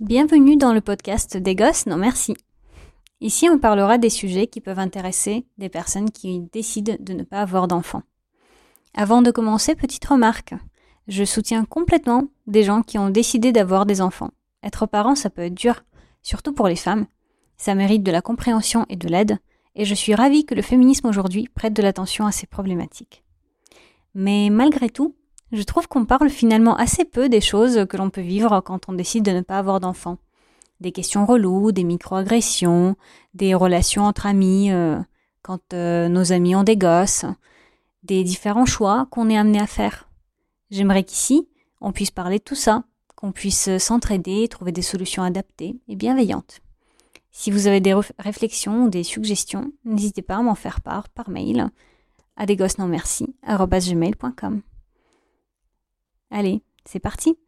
Bienvenue dans le podcast des gosses, non merci. Ici, on parlera des sujets qui peuvent intéresser des personnes qui décident de ne pas avoir d'enfants. Avant de commencer, petite remarque. Je soutiens complètement des gens qui ont décidé d'avoir des enfants. Être parent, ça peut être dur, surtout pour les femmes. Ça mérite de la compréhension et de l'aide, et je suis ravie que le féminisme aujourd'hui prête de l'attention à ces problématiques. Mais malgré tout, je trouve qu'on parle finalement assez peu des choses que l'on peut vivre quand on décide de ne pas avoir d'enfants. Des questions reloues, des microagressions, des relations entre amis euh, quand euh, nos amis ont des gosses, des différents choix qu'on est amené à faire. J'aimerais qu'ici, on puisse parler de tout ça, qu'on puisse s'entraider, trouver des solutions adaptées et bienveillantes. Si vous avez des réflexions ou des suggestions, n'hésitez pas à m'en faire part par mail à desgossesnonmerci.com. Allez, c'est parti